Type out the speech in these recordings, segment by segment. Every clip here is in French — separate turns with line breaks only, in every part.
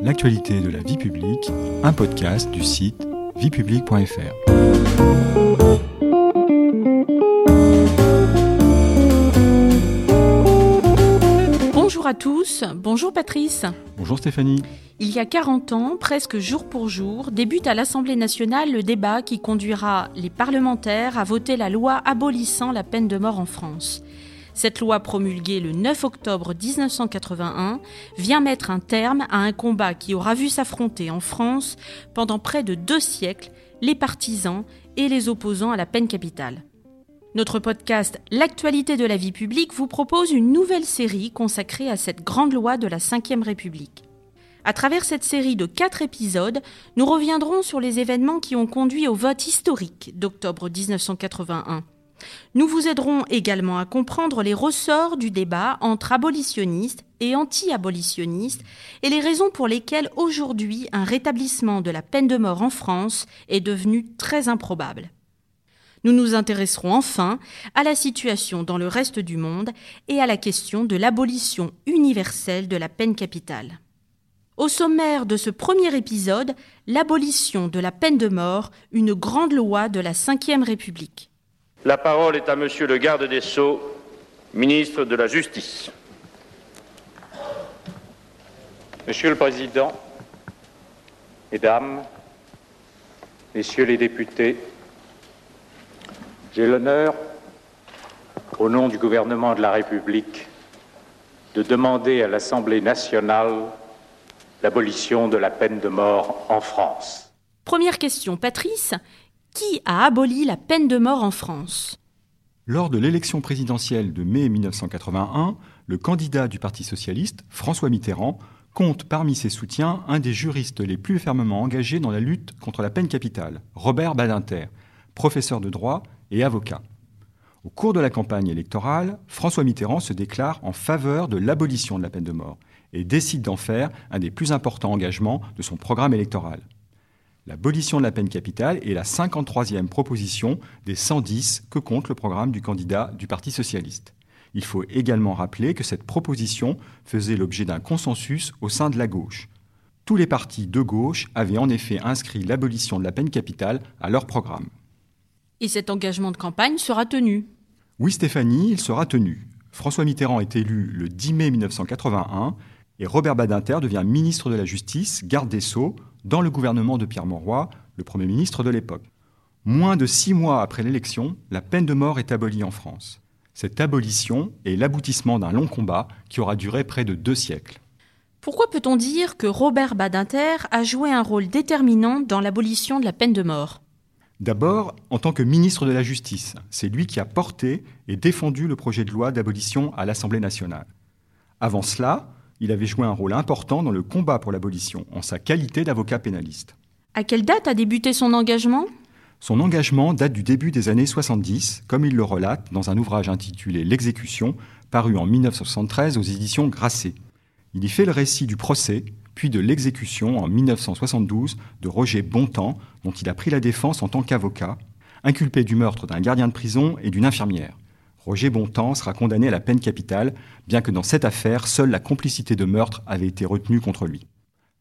L'actualité de la vie publique, un podcast du site viepublique.fr.
Bonjour à tous, bonjour Patrice.
Bonjour Stéphanie.
Il y a 40 ans, presque jour pour jour, débute à l'Assemblée nationale le débat qui conduira les parlementaires à voter la loi abolissant la peine de mort en France. Cette loi promulguée le 9 octobre 1981 vient mettre un terme à un combat qui aura vu s'affronter en France pendant près de deux siècles les partisans et les opposants à la peine capitale. Notre podcast L'actualité de la vie publique vous propose une nouvelle série consacrée à cette grande loi de la Ve République. À travers cette série de quatre épisodes, nous reviendrons sur les événements qui ont conduit au vote historique d'octobre 1981 nous vous aiderons également à comprendre les ressorts du débat entre abolitionnistes et anti-abolitionnistes et les raisons pour lesquelles aujourd'hui un rétablissement de la peine de mort en France est devenu très improbable. Nous nous intéresserons enfin à la situation dans le reste du monde et à la question de l'abolition universelle de la peine capitale. Au sommaire de ce premier épisode, l'abolition de la peine de mort, une grande loi de la Ve République.
La parole est à Monsieur le garde des Sceaux, ministre de la Justice.
Monsieur le Président, Mesdames, Messieurs les députés, j'ai l'honneur, au nom du gouvernement de la République, de demander à l'Assemblée nationale l'abolition de la peine de mort en France.
Première question, Patrice, qui a aboli la peine de mort en France?
Lors de l'élection présidentielle de mai 1981, le candidat du Parti socialiste, François Mitterrand, compte parmi ses soutiens un des juristes les plus fermement engagés dans la lutte contre la peine capitale, Robert Badinter, professeur de droit et avocat. Au cours de la campagne électorale, François Mitterrand se déclare en faveur de l'abolition de la peine de mort et décide d'en faire un des plus importants engagements de son programme électoral. L'abolition de la peine capitale est la 53e proposition des 110 que compte le programme du candidat du Parti socialiste. Il faut également rappeler que cette proposition faisait l'objet d'un consensus au sein de la gauche. Tous les partis de gauche avaient en effet inscrit l'abolition de la peine capitale à leur programme.
Et cet engagement de campagne sera tenu
Oui Stéphanie, il sera tenu. François Mitterrand est élu le 10 mai 1981 et Robert Badinter devient ministre de la Justice, garde des Sceaux, dans le gouvernement de Pierre Mauroy, le Premier ministre de l'époque. Moins de six mois après l'élection, la peine de mort est abolie en France. Cette abolition est l'aboutissement d'un long combat qui aura duré près de deux siècles.
Pourquoi peut-on dire que Robert Badinter a joué un rôle déterminant dans l'abolition de la peine de mort?
D'abord, en tant que ministre de la Justice, c'est lui qui a porté et défendu le projet de loi d'abolition à l'Assemblée nationale. Avant cela, il avait joué un rôle important dans le combat pour l'abolition, en sa qualité d'avocat pénaliste.
À quelle date a débuté son engagement?
Son engagement date du début des années 70, comme il le relate dans un ouvrage intitulé L'exécution, paru en 1973 aux éditions Grasset. Il y fait le récit du procès, puis de l'exécution en 1972 de Roger Bontemps, dont il a pris la défense en tant qu'avocat, inculpé du meurtre d'un gardien de prison et d'une infirmière. Roger Bontemps sera condamné à la peine capitale, bien que dans cette affaire, seule la complicité de meurtre avait été retenue contre lui.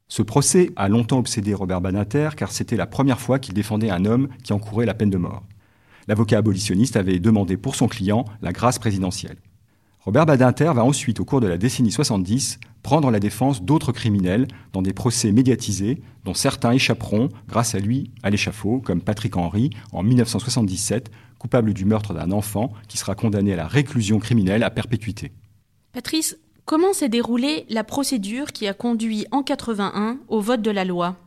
Ce procès a longtemps obsédé Robert Badinter car c'était la première fois qu'il défendait un homme qui encourait la peine de mort. L'avocat abolitionniste avait demandé pour son client la grâce présidentielle. Robert Badinter va ensuite, au cours de la décennie 70, prendre la défense d'autres criminels dans des procès médiatisés dont certains échapperont, grâce à lui, à l'échafaud, comme Patrick Henry en 1977, coupable du meurtre d'un enfant qui sera condamné à la réclusion criminelle à perpétuité.
Patrice, comment s'est déroulée la procédure qui a conduit en 81 au vote de la loi?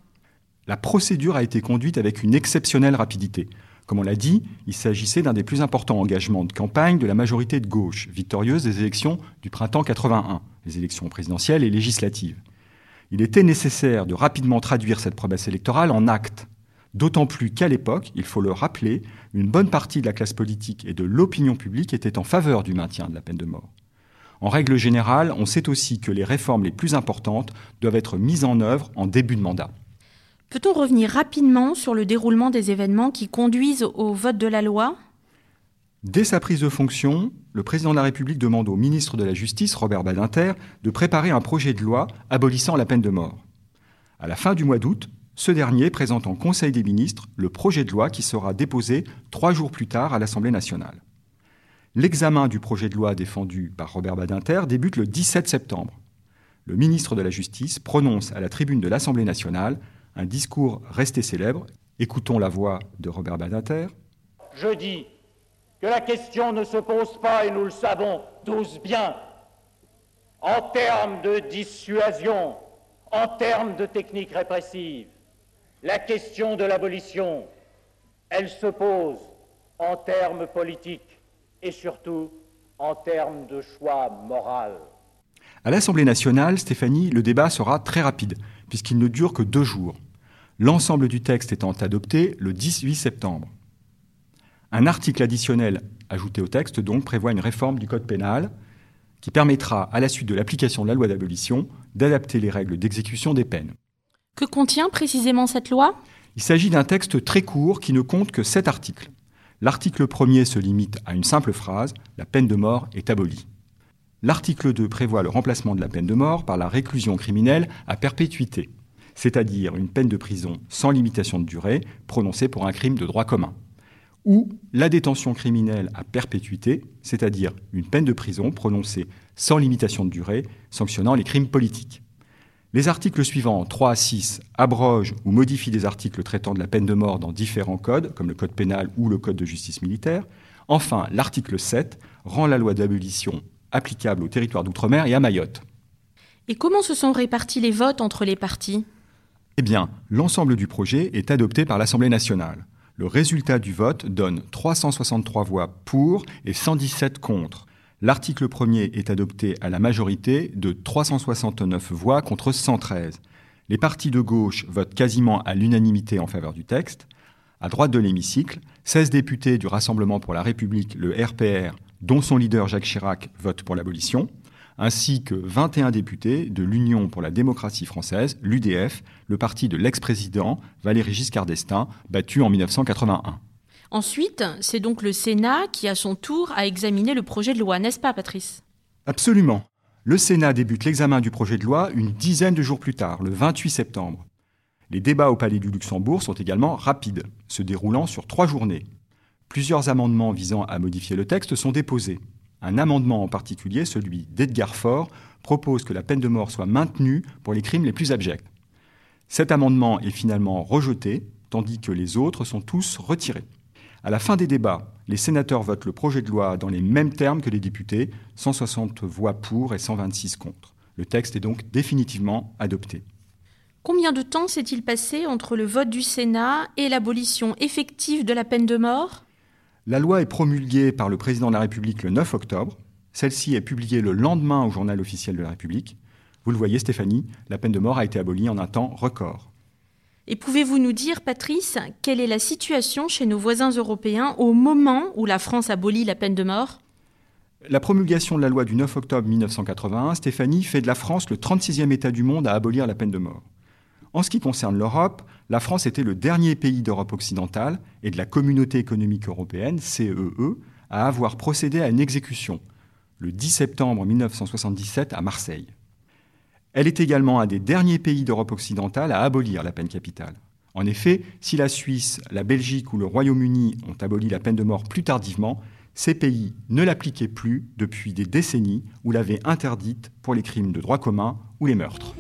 La procédure a été conduite avec une exceptionnelle rapidité. Comme on l'a dit, il s'agissait d'un des plus importants engagements de campagne de la majorité de gauche, victorieuse des élections du printemps 81, les élections présidentielles et législatives. Il était nécessaire de rapidement traduire cette promesse électorale en actes. D'autant plus qu'à l'époque, il faut le rappeler, une bonne partie de la classe politique et de l'opinion publique était en faveur du maintien de la peine de mort. En règle générale, on sait aussi que les réformes les plus importantes doivent être mises en œuvre en début de mandat.
Peut-on revenir rapidement sur le déroulement des événements qui conduisent au vote de la loi?
Dès sa prise de fonction, le président de la République demande au ministre de la Justice, Robert Badinter, de préparer un projet de loi abolissant la peine de mort. À la fin du mois d'août, ce dernier présente en Conseil des ministres le projet de loi qui sera déposé trois jours plus tard à l'Assemblée nationale. L'examen du projet de loi défendu par Robert Badinter débute le 17 septembre. Le ministre de la Justice prononce à la tribune de l'Assemblée nationale un discours resté célèbre. Écoutons la voix de Robert Badinter.
Je dis que la question ne se pose pas, et nous le savons tous bien, en termes de dissuasion, en termes de techniques répressives. La question de l'abolition, elle se pose en termes politiques et surtout en termes de choix moral.
À l'Assemblée nationale, Stéphanie, le débat sera très rapide, puisqu'il ne dure que deux jours. L'ensemble du texte étant adopté le 18 septembre. Un article additionnel ajouté au texte donc prévoit une réforme du Code pénal qui permettra, à la suite de l'application de la loi d'abolition, d'adapter les règles d'exécution des peines.
Que contient précisément cette loi?
Il s'agit d'un texte très court qui ne compte que sept articles. L'article 1er se limite à une simple phrase La peine de mort est abolie. L'article 2 prévoit le remplacement de la peine de mort par la réclusion criminelle à perpétuité, c'est-à-dire une peine de prison sans limitation de durée prononcée pour un crime de droit commun ou la détention criminelle à perpétuité, c'est-à-dire une peine de prison prononcée sans limitation de durée, sanctionnant les crimes politiques. Les articles suivants, 3 à 6, abrogent ou modifient des articles traitant de la peine de mort dans différents codes, comme le code pénal ou le code de justice militaire. Enfin, l'article 7 rend la loi d'abolition applicable au territoire d'outre-mer et à Mayotte.
Et comment se sont répartis les votes entre les partis?
Eh bien, l'ensemble du projet est adopté par l'Assemblée nationale. Le résultat du vote donne 363 voix pour et 117 contre. L'article 1er est adopté à la majorité de 369 voix contre 113. Les partis de gauche votent quasiment à l'unanimité en faveur du texte. À droite de l'hémicycle, 16 députés du Rassemblement pour la République, le RPR, dont son leader Jacques Chirac, votent pour l'abolition ainsi que 21 députés de l'Union pour la démocratie française, l'UDF, le parti de l'ex-président Valéry Giscard d'Estaing, battu en 1981.
Ensuite, c'est donc le Sénat qui, à son tour, a examiné le projet de loi, n'est-ce pas, Patrice?
Absolument. Le Sénat débute l'examen du projet de loi une dizaine de jours plus tard, le 28 septembre. Les débats au Palais du Luxembourg sont également rapides, se déroulant sur trois journées. Plusieurs amendements visant à modifier le texte sont déposés. Un amendement en particulier, celui d'Edgar Faure, propose que la peine de mort soit maintenue pour les crimes les plus abjects. Cet amendement est finalement rejeté, tandis que les autres sont tous retirés. À la fin des débats, les sénateurs votent le projet de loi dans les mêmes termes que les députés, 160 voix pour et 126 contre. Le texte est donc définitivement adopté.
Combien de temps s'est-il passé entre le vote du Sénat et l'abolition effective de la peine de mort?
La loi est promulguée par le président de la République le 9 octobre. Celle-ci est publiée le lendemain au journal officiel de la République. Vous le voyez, Stéphanie, la peine de mort a été abolie en un temps record.
Et pouvez-vous nous dire, Patrice, quelle est la situation chez nos voisins européens au moment où la France abolit la peine de mort?
La promulgation de la loi du 9 octobre 1981, Stéphanie, fait de la France le 36e État du monde à abolir la peine de mort. En ce qui concerne l'Europe, la France était le dernier pays d'Europe occidentale et de la communauté économique européenne, CEE, e, à avoir procédé à une exécution, le 10 septembre 1977 à Marseille. Elle est également un des derniers pays d'Europe occidentale à abolir la peine capitale. En effet, si la Suisse, la Belgique ou le Royaume-Uni ont aboli la peine de mort plus tardivement, ces pays ne l'appliquaient plus depuis des décennies ou l'avaient interdite pour les crimes de droit commun ou les meurtres.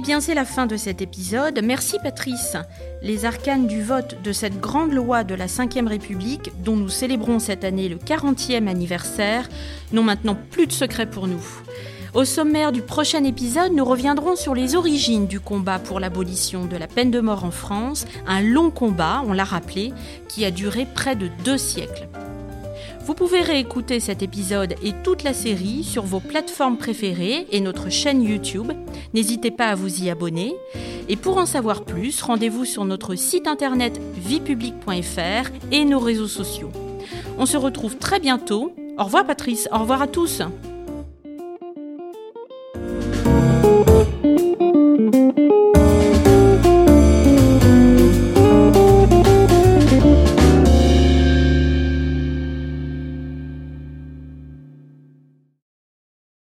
Eh bien, c'est la fin de cet épisode. Merci Patrice. Les arcanes du vote de cette grande loi de la Ve République, dont nous célébrons cette année le 40e anniversaire, n'ont maintenant plus de secret pour nous. Au sommaire du prochain épisode, nous reviendrons sur les origines du combat pour l'abolition de la peine de mort en France, un long combat, on l'a rappelé, qui a duré près de deux siècles. Vous pouvez réécouter cet épisode et toute la série sur vos plateformes préférées et notre chaîne YouTube. N'hésitez pas à vous y abonner. Et pour en savoir plus, rendez-vous sur notre site internet viepublique.fr et nos réseaux sociaux. On se retrouve très bientôt. Au revoir Patrice, au revoir à tous.